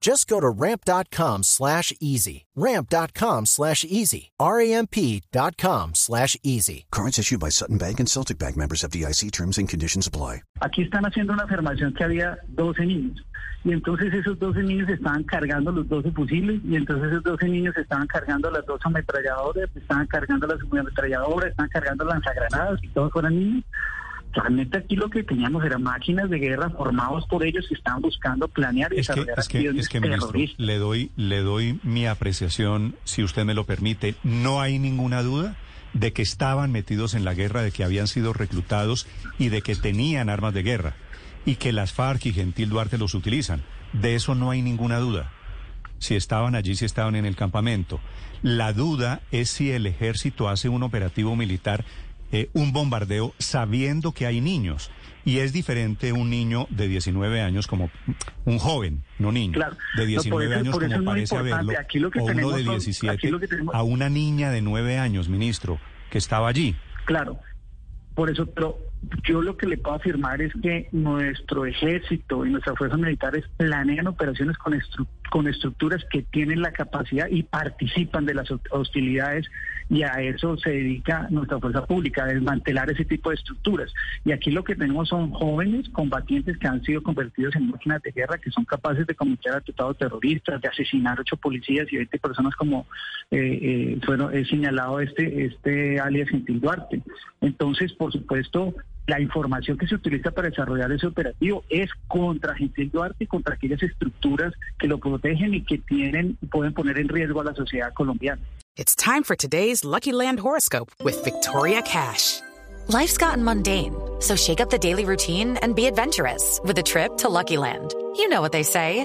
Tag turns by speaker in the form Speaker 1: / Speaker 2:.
Speaker 1: Just go to ramp.com slash easy. Ramp.com slash easy. R-A-M-P.com slash easy.
Speaker 2: Cards issued by Sutton Bank and Celtic Bank members of DIC terms and conditions apply.
Speaker 3: Aquí están haciendo una afirmación que había 12 niños. Y entonces esos 12 niños estaban cargando los 12 fusiles. Y entonces esos 12 niños estaban cargando las dos ametralladoras, estaban cargando las ametralladoras, estaban cargando las lanzagranadas y todos fueron niños. Realmente aquí lo que teníamos eran máquinas de guerra formados por ellos que estaban buscando planear y
Speaker 4: Es que,
Speaker 3: desarrollar
Speaker 4: es que,
Speaker 3: acciones
Speaker 4: es que ministro,
Speaker 3: terroristas.
Speaker 4: le doy, le doy mi apreciación, si usted me lo permite. No hay ninguna duda de que estaban metidos en la guerra, de que habían sido reclutados y de que tenían armas de guerra. Y que las FARC y Gentil Duarte los utilizan. De eso no hay ninguna duda. Si estaban allí, si estaban en el campamento. La duda es si el ejército hace un operativo militar, eh, un bombardeo, sabiendo que hay niños. Y es diferente un niño de 19 años como un joven, no niño,
Speaker 3: Claro.
Speaker 4: de
Speaker 3: No,
Speaker 4: 19
Speaker 3: por eso-
Speaker 4: años como parece haberlo,
Speaker 3: Aquí lo que
Speaker 4: o uno
Speaker 3: tenemos
Speaker 4: de
Speaker 3: son-
Speaker 4: 17,
Speaker 3: aquí lo que tenemos-
Speaker 4: a una niña de 9 años, ministro, que estaba allí.
Speaker 3: Claro, por eso, pero yo lo que le puedo afirmar es que nuestro ejército y nuestras fuerzas militares planean operaciones con, estru- con estructuras que tienen la capacidad y participan de las hostilidades y a eso se dedica nuestra fuerza pública, desmantelar ese tipo de estructuras. Y aquí lo que tenemos son jóvenes combatientes que han sido convertidos en máquinas de guerra, que son capaces de cometer atentados terroristas, de asesinar ocho policías y 20 personas como eh, eh, fueron he señalado este, este alias Gentil Duarte. Entonces, por supuesto, la información que se utiliza para desarrollar ese operativo es contra Gentil Duarte y contra aquellas estructuras que lo protegen y que tienen pueden poner en riesgo a la sociedad colombiana.
Speaker 5: It's time for today's Lucky Land horoscope with Victoria Cash.
Speaker 6: Life's gotten mundane, so shake up the daily routine and be adventurous with a trip to Lucky Land. You know what they say